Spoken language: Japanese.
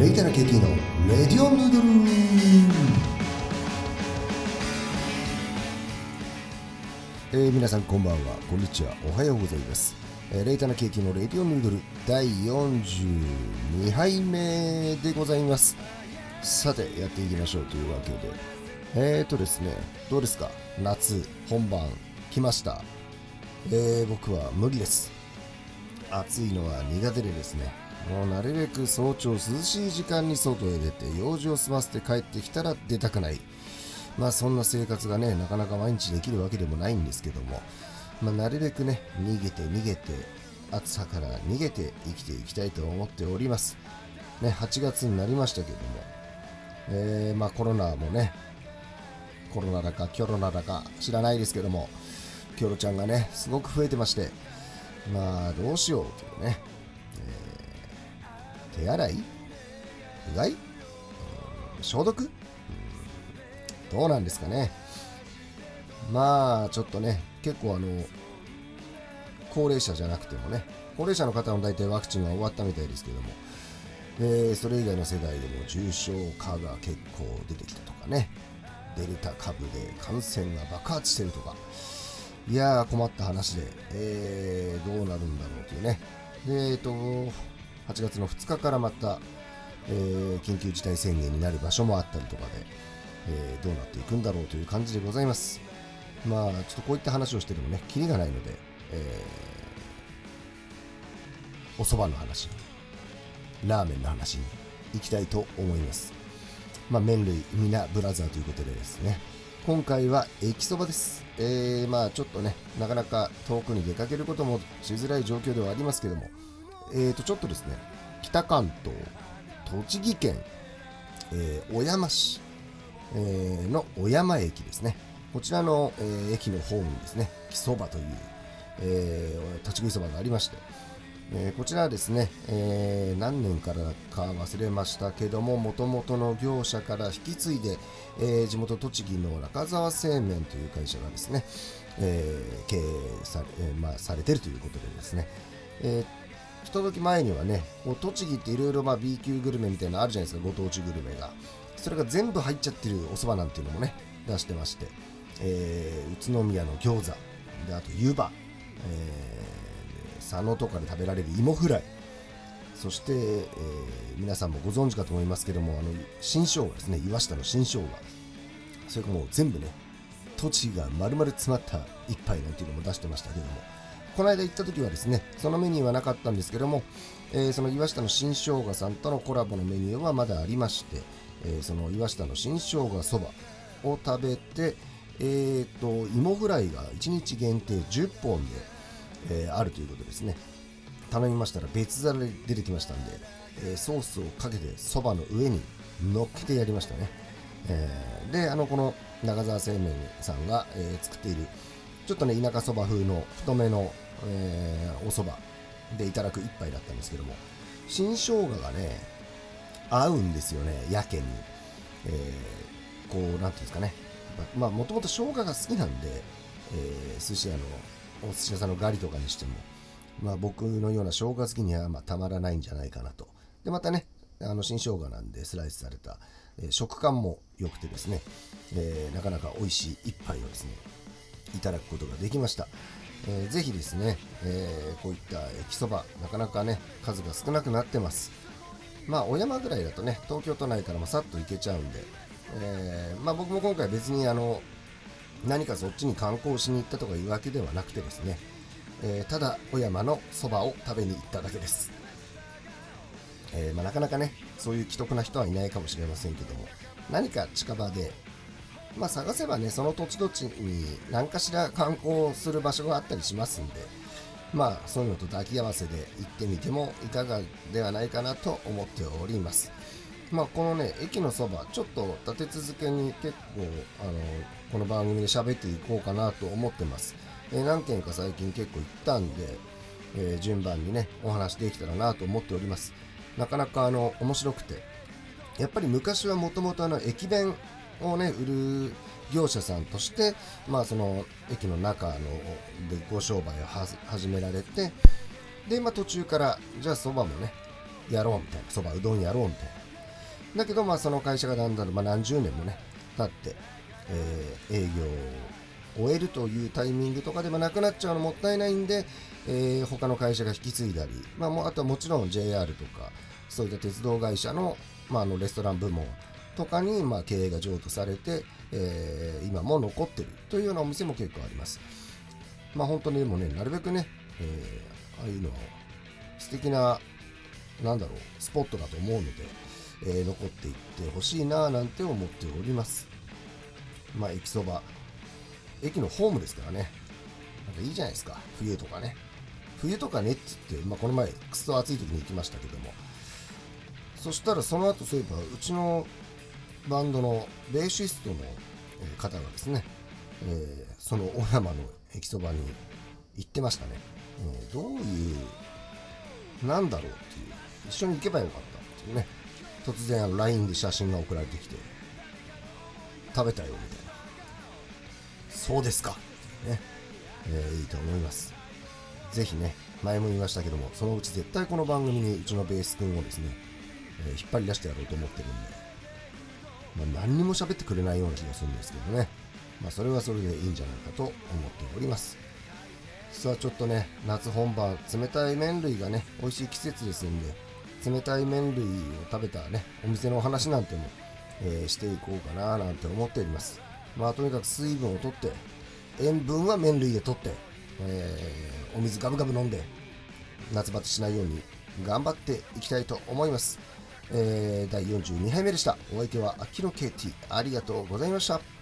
レイタナ KT のレディオヌードルえー、皆さんこんばんは。こんにちは。おはようございます、えーレイタナ KT のレディオヌードル第42杯目でございます。さてやっていきましょうというわけで。えーとですねどうですか？夏本番来ました。えー、僕は無理です。暑いのは苦手でですね。もうなるべく早朝涼しい時間に外へ出て用事を済ませて帰ってきたら出たくない。まあそんな生活がねなかなか毎日できるわけでもないんですけども、まあ、なるべくね逃げて逃げて暑さから逃げて生きていきたいと思っております。ね8月になりましたけども。えー、まあコロナもねコロナだかキョロナだか知らないですけども。キョロちゃんがねすごく増えてまして。まあどうしようというね、手洗い？うがい？消毒？うんどうなんですかね。まあちょっとね結構あの高齢者じゃなくてもね高齢者の方の大体ワクチンが終わったみたいですけども、えーそれ以外の世代でも重症化が結構出てきたとかね。デルタ株で感染が爆発してるとか。いやー困った話で、えーどうなるんだろうというね。でえっ、と8月の2日からまた、えー緊急事態宣言になる場所もあったりとかで、えーどうなっていくんだろうという感じでございます。まあちょっとこういった話をしてもねキリがないので、えーお蕎麦の話ラーメンの話に行きたいと思います。まあ、麺類みなブラザーということでですね今回は駅そばです、えー、まあちょっとねなかなか遠くに出かけることもしづらい状況ではありますけどもえーとちょっとですね北関東栃木県、えー小山市、えーの小山駅ですね。こちらの、えー駅の方にですね。木そばという、えー立ち食いそばがありまして。えーこちらはですね、えー何年からか忘れましたけども、もともとの業者から引き継いで、えー地元栃木の中沢製麺という会社がですね、え経営され,、えーまあ、されてるということでですね、えー一時前にはね、こう栃木っていろいろ B 級グルメみたいなのあるじゃないですか、ご当地グルメが。それが全部入っちゃってるお蕎麦なんていうのもね、出してまして、えー宇都宮の餃子、であと湯葉、えー佐野とかで食べられる芋フライ。そして、えー皆さんもご存知かと思いますけどもあの新生姜ですね。岩下の新生姜。それかもう全部ね栃木が丸々詰まった一杯なんていうのも出してましたけども。この間行った時はですねそのメニューはなかったんですけども、えーその岩下の新生姜さんとのコラボのメニューはまだありまして、えーその岩下の新生姜そばを食べてえー、と芋フライが1日限定10本で、えーあるということですね。頼みましたら別皿で出てきましたんで、えソースをかけてそばの上に乗っけてやりましたね、えであのこの長沢製麺さんが、え作っているちょっとね田舎そば風の太めの、えーおそばでいただく一杯だったんですけども新生姜がね合うんですよねやけに、えーこうなんていうんですかね。まあもともと生姜が好きなんで、えー寿司屋のお寿司屋さんのガリとかにしてもまあ僕のような生姜好きにはまあたまらないんじゃないかなと。でまたねあの新生姜なんでスライスされた、えー食感も良くてですね、えーなかなか美味しい一杯をですねいただくことができました、えーぜひですね、えーこういった駅そばなかなかね数が少なくなってます。まあ小山ぐらいだとね東京都内からもさっと行けちゃうんで、えーまあ僕も今回別にあの何かそっちに観光しに行ったとかいうわけではなくてですね、えーただ小山のそばを食べに行っただけです、えーまあ、なかなかねそういう既得な人はいないかもしれませんけども何か近場でまあ探せばねその土地土地に何かしら観光する場所があったりしますんでまあそういうのと抱き合わせで行ってみてもいかがではないかなと思っております。まあこのね駅のそばちょっと立て続けに結構あのこの番組で喋っていこうかなと思ってます、えー何件か最近結構行ったんで、えー順番にねお話できたらなと思っております。なかなかあの面白くて。やっぱり昔はもともとあの駅弁をね売る業者さんとして、まあ、その駅の中のでご商売を始められてで、まあ、途中からじゃあそばもねやろうみたいなそばうどんやろうみたいな。だけどまあその会社がだんだん、まあ、何十年もね経って、えー、営業を終えるというタイミングとかでもなくなっちゃうのもったいないんで、えー、他の会社が引き継いだり、まあ、もあとはもちろん JR とかそういった鉄道会社の,、まあ、あのレストラン部門とかに、まあ、経営が譲渡されて、えー、今も残ってるというようなお店も結構あります。まあ本当にでもね、なるべくね、えー、ああいうのは素敵な、なんだろう、スポットだと思うので、えー、残っていってほしいなぁなんて思っております。まあ駅そば、駅のホームですからね、なんかいいじゃないですか、冬とかね。冬とかねって言って、まあ、この前、くそ暑い時に行きましたけども、そしたらその後そういえば、うちのバンドのベーシストの方がですね、えー、その小山の駅そばに行ってましたね、えー、どういうなんだろうっていう一緒に行けばよかったっていうね。突然 LINE で写真が送られてきて食べたよみたいな。そうですかね、えー、いいと思います。ぜひね前も言いましたけどもそのうち絶対この番組にうちのベース君をですね、え、引っ張り出してやろうと思ってるんでまあ、何にも喋ってくれないような気がするんですけどね、まあ、それはそれでいいんじゃないかと思っております。さあちょっとね夏本番冷たい麺類がね美味しい季節ですんで冷たい麺類を食べたねお店のお話なんても、えー、していこうかななんて思っております。まあとにかく水分をとって塩分は麺類でとって、えー、お水ガブガブ飲んで夏バテしないように頑張っていきたいと思います。えー、第42杯目でした。お相手は秋野 KT。ありがとうございました。